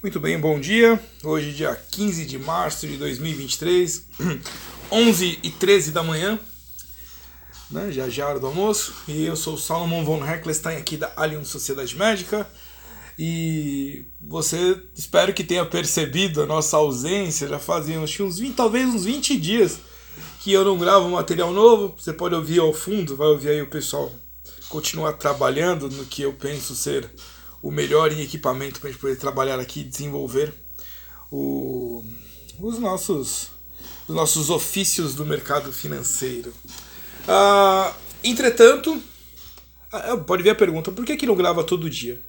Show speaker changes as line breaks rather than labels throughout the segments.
Muito bem, bom dia. Hoje, dia 15 de março de 2023, 11 e 13 da manhã, né? já já hora do almoço. E eu sou o Salomon von Heckelstein aqui da Allianz Sociedade Médica. E você, espero que tenha percebido a nossa ausência. Já fazia uns 20, talvez uns 20 dias que eu não gravo material novo. Você pode ouvir ao fundo, vai ouvir aí o pessoal continuar trabalhando no que eu penso ser o melhor em equipamento para a gente poder trabalhar aqui e desenvolver o, os, nossos, os nossos ofícios do mercado financeiro. Ah, entretanto, ah, pode ver a pergunta: por que, que não grava todo dia?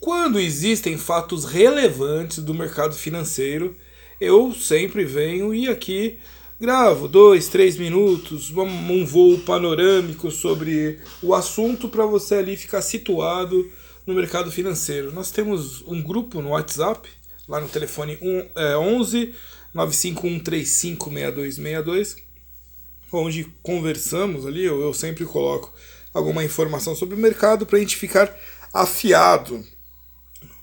Quando existem fatos relevantes do mercado financeiro, eu sempre venho e aqui gravo dois, três minutos, um voo panorâmico sobre o assunto para você ali ficar situado no mercado financeiro. Nós temos um grupo no WhatsApp, lá no telefone 11 95135 6262, onde conversamos ali, eu, eu sempre coloco alguma informação sobre o mercado para a gente ficar afiado.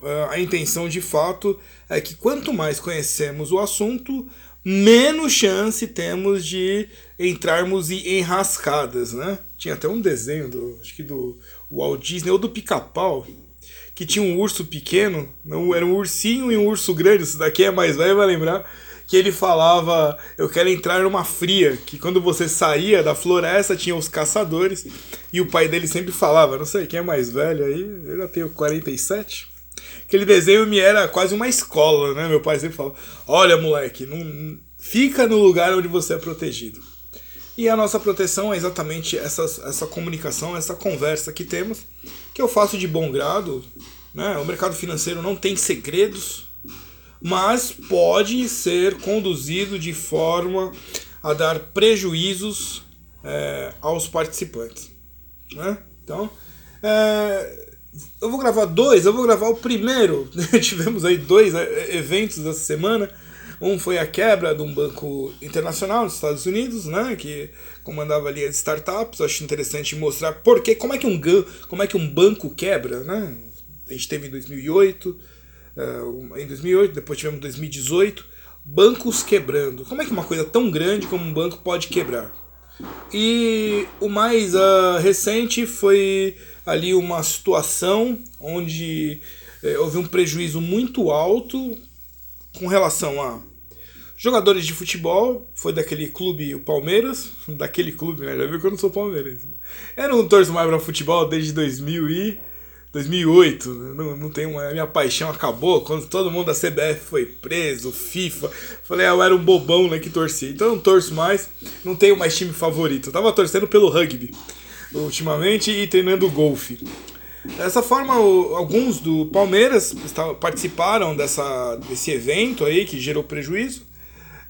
Uh, a intenção de fato é que quanto mais conhecemos o assunto, menos chance temos de entrarmos em enrascadas, né? Tinha até um desenho do, acho que do Walt Disney ou do Pica-Pau, que tinha um urso pequeno, não era um ursinho e um urso grande, isso daqui é mais velho, vai lembrar, que ele falava, eu quero entrar numa fria, que quando você saía da floresta tinha os caçadores, e o pai dele sempre falava, não sei quem é mais velho aí, eu já tenho 47, aquele desenho me era quase uma escola, né? Meu pai sempre falava: Olha, moleque, não fica no lugar onde você é protegido. E a nossa proteção é exatamente essa, essa comunicação, essa conversa que temos, que eu faço de bom grado. Né? O mercado financeiro não tem segredos, mas pode ser conduzido de forma a dar prejuízos é, aos participantes. Né? Então, é, eu vou gravar dois, eu vou gravar o primeiro. Tivemos aí dois é, eventos essa semana. Um foi a quebra de um banco internacional dos Estados Unidos, né, que comandava ali as startups. Acho interessante mostrar por que, como é que um como é que um banco quebra, né? A gente teve em 2008, uh, em 2008, depois tivemos em 2018, bancos quebrando. Como é que uma coisa tão grande como um banco pode quebrar? E o mais uh, recente foi ali uma situação onde eh, houve um prejuízo muito alto com relação a jogadores de futebol, foi daquele clube, o Palmeiras, daquele clube, né? Já viu que eu não sou Palmeiras. Eu não torço mais para futebol desde 2000 e 2008, não, não tem uma, a minha paixão acabou quando todo mundo da CBF foi preso, FIFA. Falei, ah, eu era um bobão né, que torcia. Então eu não torço mais, não tenho mais time favorito. Eu tava torcendo pelo rugby ultimamente e treinando golfe. Dessa forma, alguns do Palmeiras participaram dessa, desse evento aí que gerou prejuízo.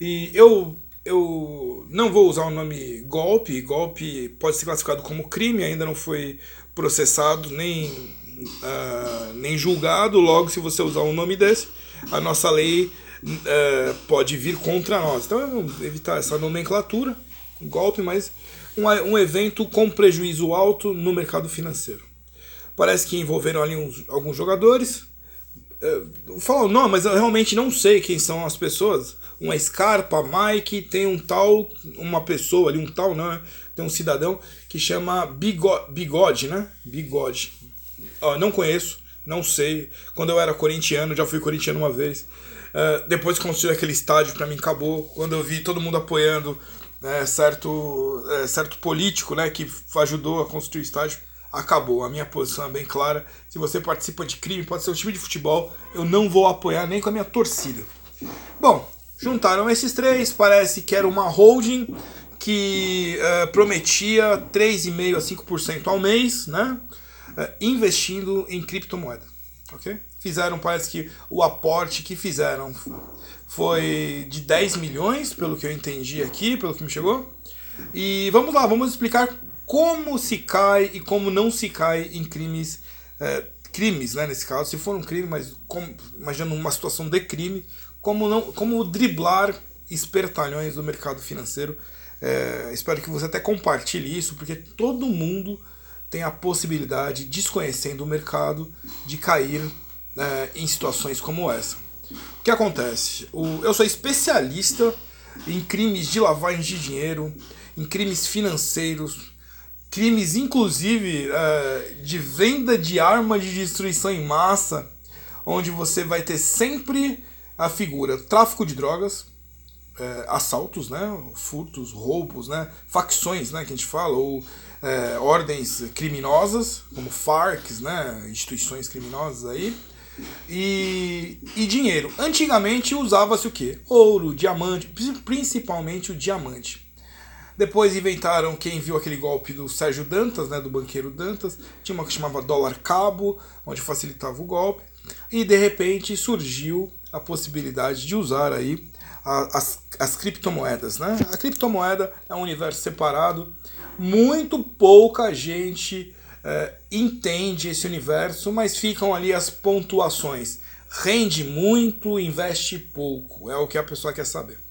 E eu, eu não vou usar o nome golpe. Golpe pode ser classificado como crime, ainda não foi processado nem, uh, nem julgado. Logo, se você usar um nome desse, a nossa lei uh, pode vir contra nós. Então, vamos evitar essa nomenclatura, golpe, mas um, um evento com prejuízo alto no mercado financeiro. Parece que envolveram ali uns, alguns jogadores. Uh, falam, não, mas eu realmente não sei quem são as pessoas. Uma Scarpa, Mike, tem um tal, uma pessoa ali, um tal, né? Tem um cidadão que chama Bigode, Bigode né? Bigode. Uh, não conheço, não sei. Quando eu era corintiano, já fui corintiano uma vez. Uh, depois que construiu aquele estádio, para mim acabou. Quando eu vi todo mundo apoiando né, certo, é, certo político né, que ajudou a construir o estádio, acabou. A minha posição é bem clara. Se você participa de crime, pode ser um time de futebol, eu não vou apoiar nem com a minha torcida. Bom, juntaram esses três, parece que era uma holding que uh, prometia 3,5% a 5% ao mês, né? Uh, investindo em criptomoeda. Ok? Fizeram, parece que o aporte que fizeram foi de 10 milhões, pelo que eu entendi aqui, pelo que me chegou. E vamos lá, vamos explicar como se cai e como não se cai em crimes, é, crimes, né, nesse caso, se for um crime, mas como, imaginando uma situação de crime, como, não, como driblar espertalhões do mercado financeiro. É, espero que você até compartilhe isso, porque todo mundo tem a possibilidade, desconhecendo o mercado, de cair é, em situações como essa. O que acontece? O, eu sou especialista em crimes de lavagem de dinheiro, em crimes financeiros, crimes inclusive uh, de venda de armas de destruição em massa, onde você vai ter sempre a figura tráfico de drogas, uh, assaltos, né, furtos, roubos, né, facções, né, que a gente fala, ou uh, ordens criminosas, como FARCs, né, instituições criminosas aí, e, e dinheiro. Antigamente usava-se o que? Ouro, diamante, principalmente o diamante. Depois inventaram quem viu aquele golpe do Sérgio Dantas, né, do banqueiro Dantas, tinha uma que chamava dólar cabo, onde facilitava o golpe, e de repente surgiu a possibilidade de usar aí as, as criptomoedas, né? A criptomoeda é um universo separado, muito pouca gente é, entende esse universo, mas ficam ali as pontuações. Rende muito, investe pouco, é o que a pessoa quer saber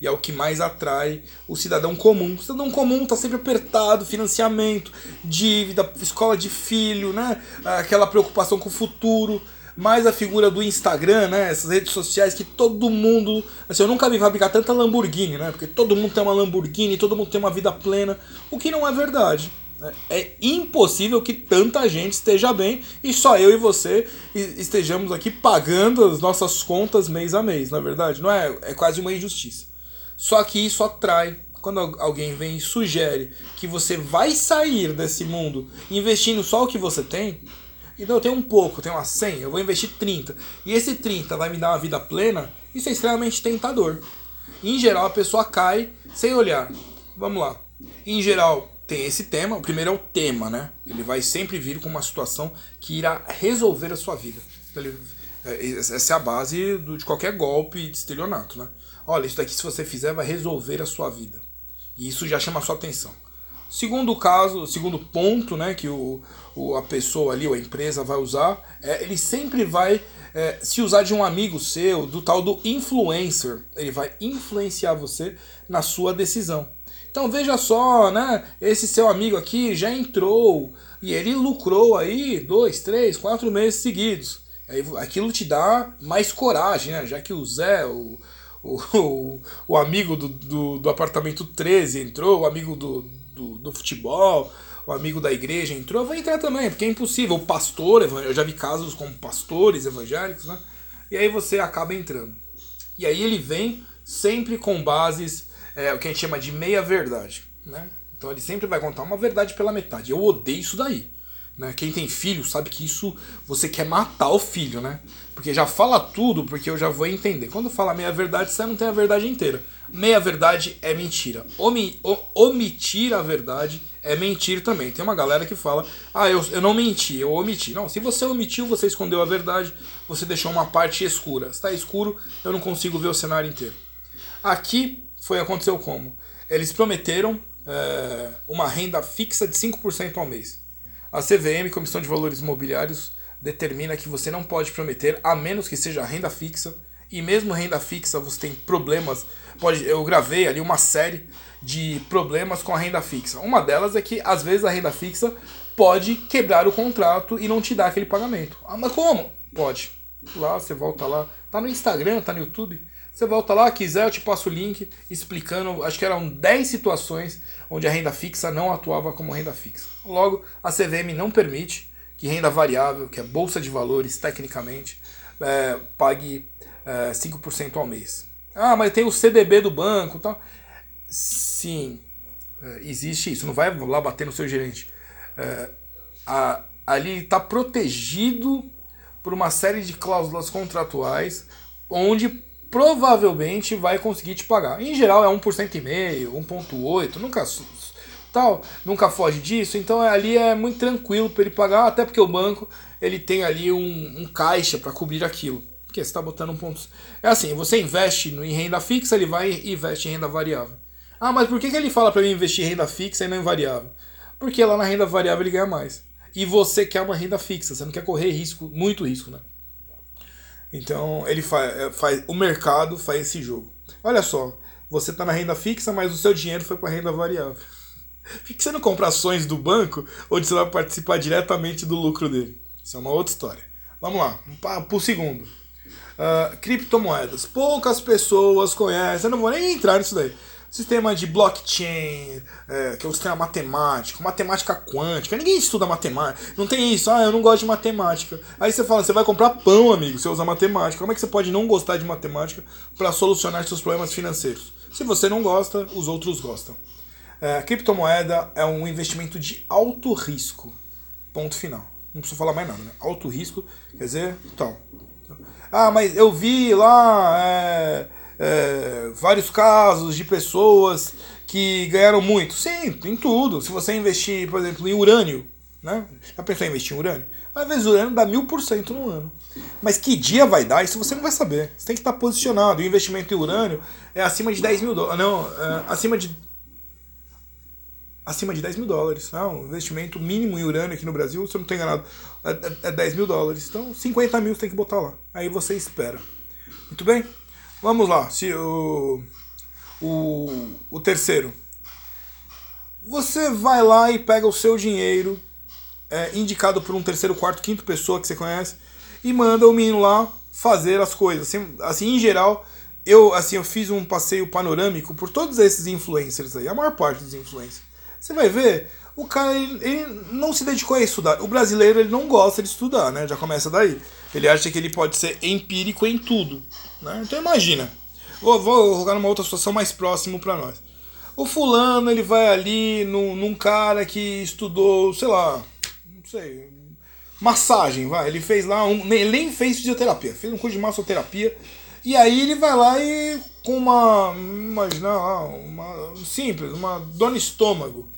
e é o que mais atrai o cidadão comum. O cidadão comum está sempre apertado, financiamento, dívida, escola de filho, né? aquela preocupação com o futuro. Mais a figura do Instagram, né? Essas redes sociais que todo mundo. Assim, eu nunca vi fabricar tanta Lamborghini, né? Porque todo mundo tem uma Lamborghini, todo mundo tem uma vida plena. O que não é verdade. Né? É impossível que tanta gente esteja bem e só eu e você estejamos aqui pagando as nossas contas mês a mês, na é verdade. Não é? É quase uma injustiça. Só que isso atrai. Quando alguém vem e sugere que você vai sair desse mundo investindo só o que você tem, então eu tenho um pouco, eu tenho uma 100, eu vou investir 30. E esse 30 vai me dar uma vida plena, isso é extremamente tentador. Em geral, a pessoa cai sem olhar. Vamos lá. Em geral, tem esse tema. O primeiro é o tema, né? Ele vai sempre vir com uma situação que irá resolver a sua vida. Então, ele, é, essa é a base de qualquer golpe de estelionato, né? Olha, isso daqui se você fizer vai resolver a sua vida. E isso já chama a sua atenção. Segundo caso, segundo ponto, né, que o, o, a pessoa ali, ou a empresa vai usar, é, ele sempre vai é, se usar de um amigo seu, do tal do influencer. Ele vai influenciar você na sua decisão. Então veja só, né? Esse seu amigo aqui já entrou e ele lucrou aí dois, três, quatro meses seguidos. Aí aquilo te dá mais coragem, né? Já que o Zé, o, o, o, amigo do, do, do, apartamento 13 entrou, o amigo do, do, do, futebol, o amigo da igreja entrou, vai entrar também, porque é impossível. O pastor, eu já vi casos com pastores evangélicos, né? E aí você acaba entrando. E aí ele vem sempre com bases, é, o que a gente chama de meia-verdade, né? Então ele sempre vai contar uma verdade pela metade. Eu odeio isso daí. Né? Quem tem filho sabe que isso você quer matar o filho, né? Porque já fala tudo, porque eu já vou entender. Quando fala meia verdade, você não tem a verdade inteira. Meia verdade é mentira. Omi, omitir a verdade é mentir também. Tem uma galera que fala: ah, eu, eu não menti, eu omiti. Não, se você omitiu, você escondeu a verdade, você deixou uma parte escura. Está escuro, eu não consigo ver o cenário inteiro. Aqui foi aconteceu como? Eles prometeram é, uma renda fixa de 5% ao mês. A CVM, Comissão de Valores Imobiliários, determina que você não pode prometer, a menos que seja renda fixa. E mesmo renda fixa, você tem problemas. Pode, eu gravei ali uma série de problemas com a renda fixa. Uma delas é que às vezes a renda fixa pode quebrar o contrato e não te dar aquele pagamento. Ah, mas como? Pode. Lá, você volta lá. Tá no Instagram, tá no YouTube. Você volta lá, quiser, eu te passo o link explicando, acho que eram 10 situações onde a renda fixa não atuava como renda fixa. Logo, a CVM não permite que renda variável, que é bolsa de valores, tecnicamente, é, pague é, 5% ao mês. Ah, mas tem o CDB do banco tal. Sim, é, existe isso. Não vai lá bater no seu gerente. É, a, ali está protegido por uma série de cláusulas contratuais onde provavelmente vai conseguir te pagar. Em geral é 1% e meio, 1.8, nunca tal, nunca foge disso, então ali é muito tranquilo para ele pagar, até porque o banco ele tem ali um, um caixa para cobrir aquilo. Porque você está botando um ponto. É assim, você investe em renda fixa, ele vai e investe em renda variável. Ah, mas por que, que ele fala para mim investir em renda fixa e não em variável? Porque lá na renda variável ele ganha mais. E você quer uma renda fixa, você não quer correr risco, muito risco, né? Então ele faz, é, faz, o mercado faz esse jogo. Olha só, você está na renda fixa, mas o seu dinheiro foi para renda variável. Por que você não compra ações do banco onde você vai participar diretamente do lucro dele? Isso é uma outra história. Vamos lá, para o segundo. Uh, criptomoedas. Poucas pessoas conhecem, eu não vou nem entrar nisso daí. Sistema de blockchain, é, que é o sistema matemático, matemática quântica. Ninguém estuda matemática. Não tem isso, ah, eu não gosto de matemática. Aí você fala, você vai comprar pão, amigo, você usa matemática. Como é que você pode não gostar de matemática para solucionar seus problemas financeiros? Se você não gosta, os outros gostam. É, criptomoeda é um investimento de alto risco. Ponto final. Não preciso falar mais nada, né? Alto risco, quer dizer, então. Ah, mas eu vi lá é, é, vários casos de pessoas que ganharam muito. Sim, tem tudo. Se você investir, por exemplo, em urânio, né? Já pensou em investir em urânio? Às vezes o urânio dá mil por cento no ano. Mas que dia vai dar, isso você não vai saber. Você tem que estar posicionado. O investimento em urânio é acima de 10 mil dólares. Não, é acima de acima de 10 mil dólares. Né? investimento mínimo em urânio aqui no Brasil, se eu não estou enganado, é, é 10 mil dólares. Então, 50 mil você tem que botar lá. Aí você espera. Muito bem? Vamos lá. Se o, o, o terceiro. Você vai lá e pega o seu dinheiro, é, indicado por um terceiro, quarto, quinto pessoa que você conhece, e manda o menino lá fazer as coisas. Assim, assim em geral, eu, assim, eu fiz um passeio panorâmico por todos esses influencers aí, a maior parte dos influencers. Você vai ver, o cara ele, ele, não se dedicou a estudar. O brasileiro ele não gosta de estudar, né? Já começa daí. Ele acha que ele pode ser empírico em tudo. Né? Então imagina. Vou, vou jogar numa outra situação mais próxima para nós. O fulano ele vai ali num, num cara que estudou, sei lá, não sei, massagem, vai. Ele fez lá, um, ele nem fez fisioterapia, fez um curso de massoterapia. E aí ele vai lá e com uma, imagina, uma simples, uma dor no estômago.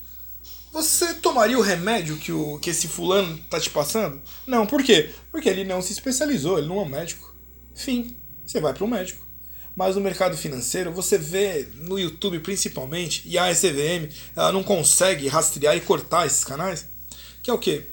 Você tomaria o remédio que, o, que esse fulano tá te passando? Não, por quê? Porque ele não se especializou, ele não é um médico. Fim, você vai para um médico. Mas no mercado financeiro, você vê no YouTube principalmente, e a SVM ela não consegue rastrear e cortar esses canais, que é o quê?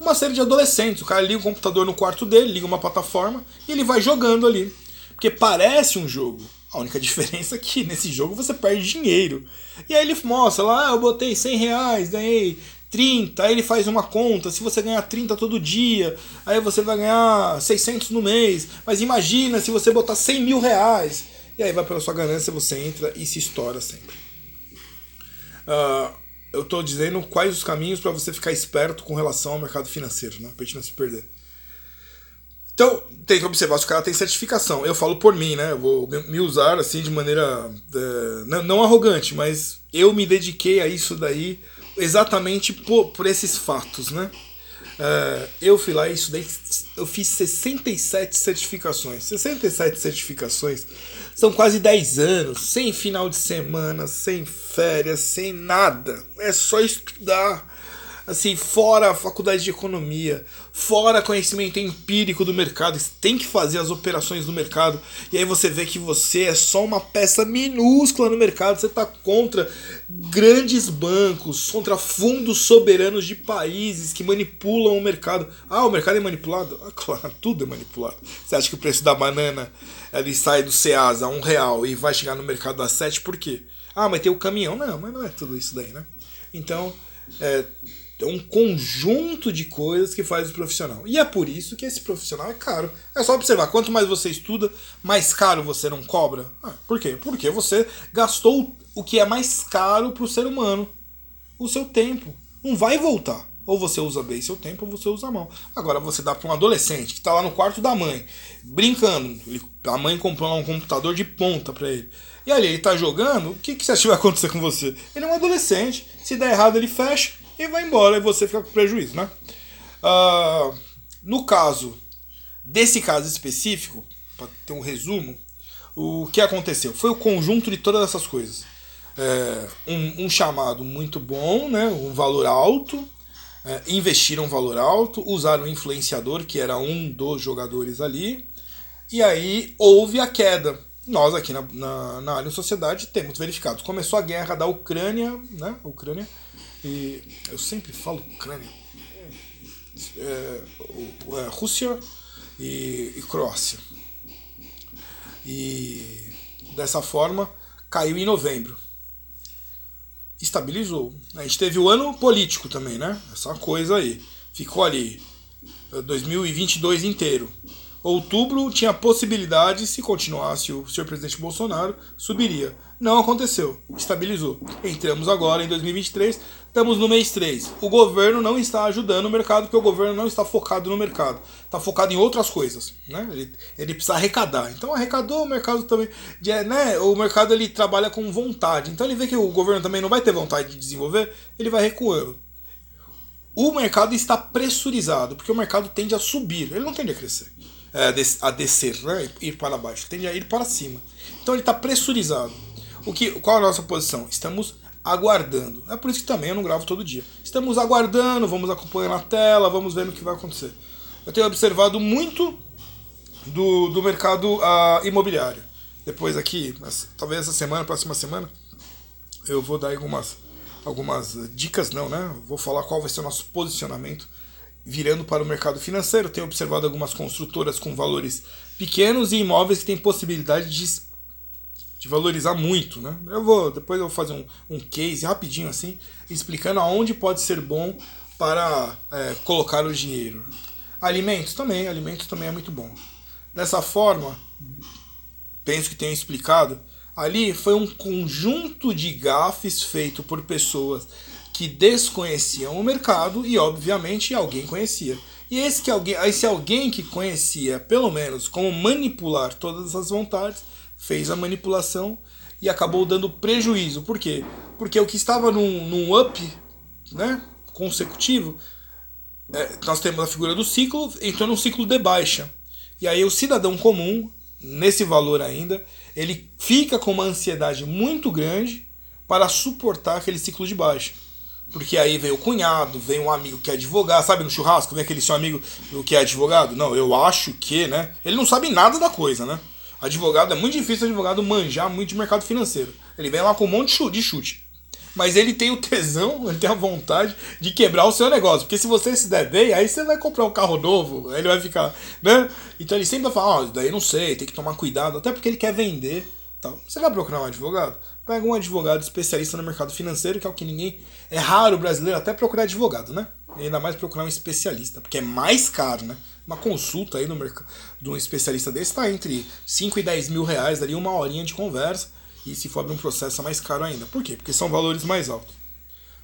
Uma série de adolescentes. O cara liga o computador no quarto dele, liga uma plataforma e ele vai jogando ali. Porque parece um jogo. A única diferença é que nesse jogo você perde dinheiro. E aí ele mostra lá, ah, eu botei 100 reais, ganhei 30, aí ele faz uma conta, se você ganhar 30 todo dia, aí você vai ganhar 600 no mês. Mas imagina se você botar 100 mil reais. E aí vai pela sua ganância, você entra e se estoura sempre. Uh, eu estou dizendo quais os caminhos para você ficar esperto com relação ao mercado financeiro, né? Pra gente não se perder. Então, tem que observar se o cara tem certificação. Eu falo por mim, né? Eu vou me usar assim de maneira é, não, arrogante, mas eu me dediquei a isso daí exatamente por, por esses fatos, né? É, eu fui lá e estudei, eu fiz 67 certificações. 67 certificações são quase 10 anos, sem final de semana, sem férias, sem nada. É só estudar assim, fora a faculdade de economia, fora conhecimento empírico do mercado, você tem que fazer as operações do mercado, e aí você vê que você é só uma peça minúscula no mercado, você está contra grandes bancos, contra fundos soberanos de países que manipulam o mercado. Ah, o mercado é manipulado? Ah, claro, tudo é manipulado. Você acha que o preço da banana ele sai do Ceasa a um real e vai chegar no mercado a sete, por quê? Ah, mas tem o caminhão. Não, mas não é tudo isso daí, né? Então, é, é um conjunto de coisas que faz o profissional. E é por isso que esse profissional é caro. É só observar, quanto mais você estuda, mais caro você não cobra. Ah, por quê? Porque você gastou o que é mais caro para o ser humano. O seu tempo. Não vai voltar. Ou você usa bem seu tempo, ou você usa mão. Agora você dá para um adolescente que está lá no quarto da mãe, brincando. A mãe comprou um computador de ponta para ele. E ali ele está jogando, o que, que você acha que vai acontecer com você? Ele é um adolescente. Se der errado, ele fecha e vai embora e você fica com prejuízo, né? Uh, no caso desse caso específico, para ter um resumo, o que aconteceu? Foi o conjunto de todas essas coisas. É, um, um, chamado muito bom, né, um valor alto, é, investiram valor alto, usaram um influenciador, que era um dos jogadores ali, e aí houve a queda. Nós aqui na, na, na Alien Sociedade temos verificado. Começou a guerra da Ucrânia, né? Ucrânia e eu sempre falo Ucrânia, é, é, Rússia e, e Croácia. E dessa forma caiu em novembro. Estabilizou. A gente teve o ano político também, né? Essa coisa aí. Ficou ali 2022 é, inteiro. outubro tinha possibilidade, se continuasse o senhor presidente Bolsonaro, subiria. Não aconteceu, estabilizou. Entramos agora em 2023, estamos no mês 3. O governo não está ajudando o mercado, porque o governo não está focado no mercado, está focado em outras coisas. Né? Ele, ele precisa arrecadar. Então arrecadou, o mercado também. Né? O mercado ele trabalha com vontade. Então ele vê que o governo também não vai ter vontade de desenvolver, ele vai recuando. O mercado está pressurizado, porque o mercado tende a subir, ele não tende a crescer, é, a descer, né? ir para baixo, tende a ir para cima. Então ele está pressurizado. O que, qual a nossa posição? Estamos aguardando. É por isso que também eu não gravo todo dia. Estamos aguardando, vamos acompanhando a tela, vamos vendo o que vai acontecer. Eu tenho observado muito do, do mercado uh, imobiliário. Depois aqui, talvez essa semana, próxima semana, eu vou dar algumas, algumas dicas, não, né? Vou falar qual vai ser o nosso posicionamento virando para o mercado financeiro. Tenho observado algumas construtoras com valores pequenos e imóveis que têm possibilidade de de valorizar muito, né? Eu vou depois eu vou fazer um, um case rapidinho assim, explicando aonde pode ser bom para é, colocar o dinheiro. Alimentos também, alimentos também é muito bom. Dessa forma, penso que tenho explicado. Ali foi um conjunto de gafes feito por pessoas que desconheciam o mercado e, obviamente, alguém conhecia. E esse, que alguém, esse alguém que conhecia, pelo menos, como manipular todas as vontades, fez a manipulação e acabou dando prejuízo. Por quê? Porque o que estava num, num up né, consecutivo, é, nós temos a figura do ciclo, entrou num ciclo de baixa. E aí o cidadão comum, nesse valor ainda, ele fica com uma ansiedade muito grande para suportar aquele ciclo de baixa. Porque aí vem o cunhado, vem um amigo que é advogado, sabe no churrasco, vem aquele seu amigo que é advogado? Não, eu acho que, né? Ele não sabe nada da coisa, né? Advogado, é muito difícil advogado manjar muito de mercado financeiro. Ele vem lá com um monte de chute. Mas ele tem o tesão, ele tem a vontade de quebrar o seu negócio. Porque se você se der bem, aí você vai comprar um carro novo, aí ele vai ficar, né? Então ele sempre vai falar, oh, daí não sei, tem que tomar cuidado, até porque ele quer vender. Então, você vai procurar um advogado? Pega um advogado especialista no mercado financeiro, que é o que ninguém. É raro o brasileiro até procurar advogado, né? Ainda mais procurar um especialista, porque é mais caro, né? Uma consulta aí no mercado de um especialista desse está entre 5 e 10 mil reais, ali uma horinha de conversa. E se for abrir um processo é mais caro ainda. Por quê? Porque são valores mais altos.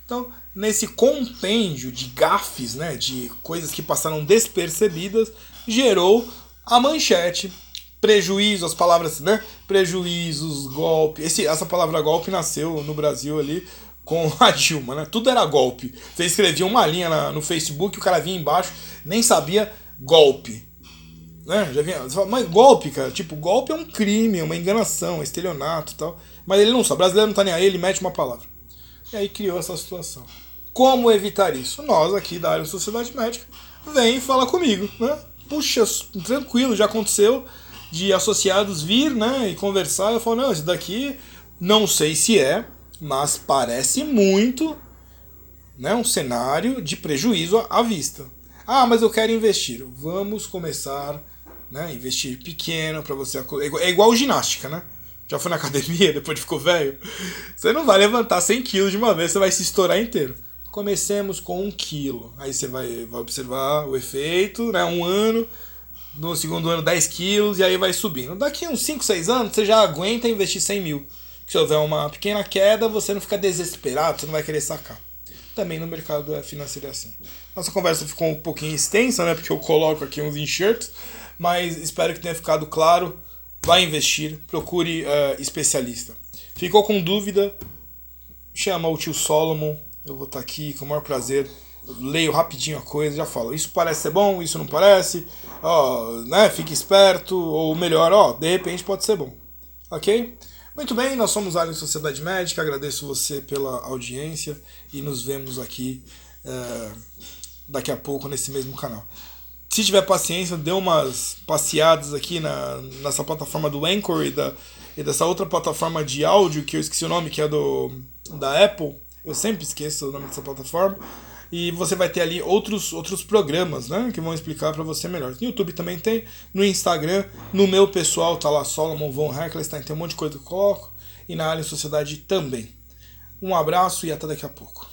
Então, nesse compêndio de gafes, né, de coisas que passaram despercebidas, gerou a manchete prejuízo, as palavras, né? Prejuízos, golpe. Esse, essa palavra golpe nasceu no Brasil ali com a Dilma, né? Tudo era golpe. Você escrevia uma linha na, no Facebook, o cara vinha embaixo, nem sabia golpe. Né? Já vinha, fala, mas golpe, cara, tipo, golpe é um crime, é uma enganação, é estelionato e tal. Mas ele não sabe, o brasileiro não tá nem aí, ele mete uma palavra. E aí criou essa situação. Como evitar isso? Nós aqui da área da Sociedade Médica, vem e fala comigo, né? Puxa, tranquilo, já aconteceu de associados vir, né, e conversar, eu falo, não, isso daqui não sei se é, mas parece muito né, um cenário de prejuízo à vista. Ah, mas eu quero investir. Vamos começar né, investir pequeno para você. É igual ginástica, né? Já foi na academia depois de ficou velho? Você não vai levantar 100 quilos de uma vez, você vai se estourar inteiro. Comecemos com um quilo. Aí você vai, vai observar o efeito, né? Um ano, no segundo ano 10 quilos, e aí vai subindo. Daqui uns 5, 6 anos, você já aguenta investir 100 mil se houver uma pequena queda, você não fica desesperado, você não vai querer sacar. Também no mercado financeiro é assim. Nossa conversa ficou um pouquinho extensa, né? Porque eu coloco aqui uns enxertos, mas espero que tenha ficado claro. Vai investir, procure uh, especialista. Ficou com dúvida? Chama o tio Solomon, eu vou estar aqui com o maior prazer. Leio rapidinho a coisa, já falo. Isso parece ser bom, isso não parece. Ó, né? Fique esperto, ou melhor, ó, de repente pode ser bom. Ok? Muito bem, nós somos a Sociedade Médica, agradeço você pela audiência e nos vemos aqui é, daqui a pouco nesse mesmo canal. Se tiver paciência, dê umas passeadas aqui na, nessa plataforma do Anchor e, da, e dessa outra plataforma de áudio que eu esqueci o nome, que é do da Apple. Eu sempre esqueço o nome dessa plataforma e você vai ter ali outros, outros programas, né, que vão explicar para você melhor. No YouTube também tem, no Instagram, no meu pessoal tá lá Solomon von Heckelstein, tem um monte de coisa que eu coloco e na Alien Sociedade também. Um abraço e até daqui a pouco.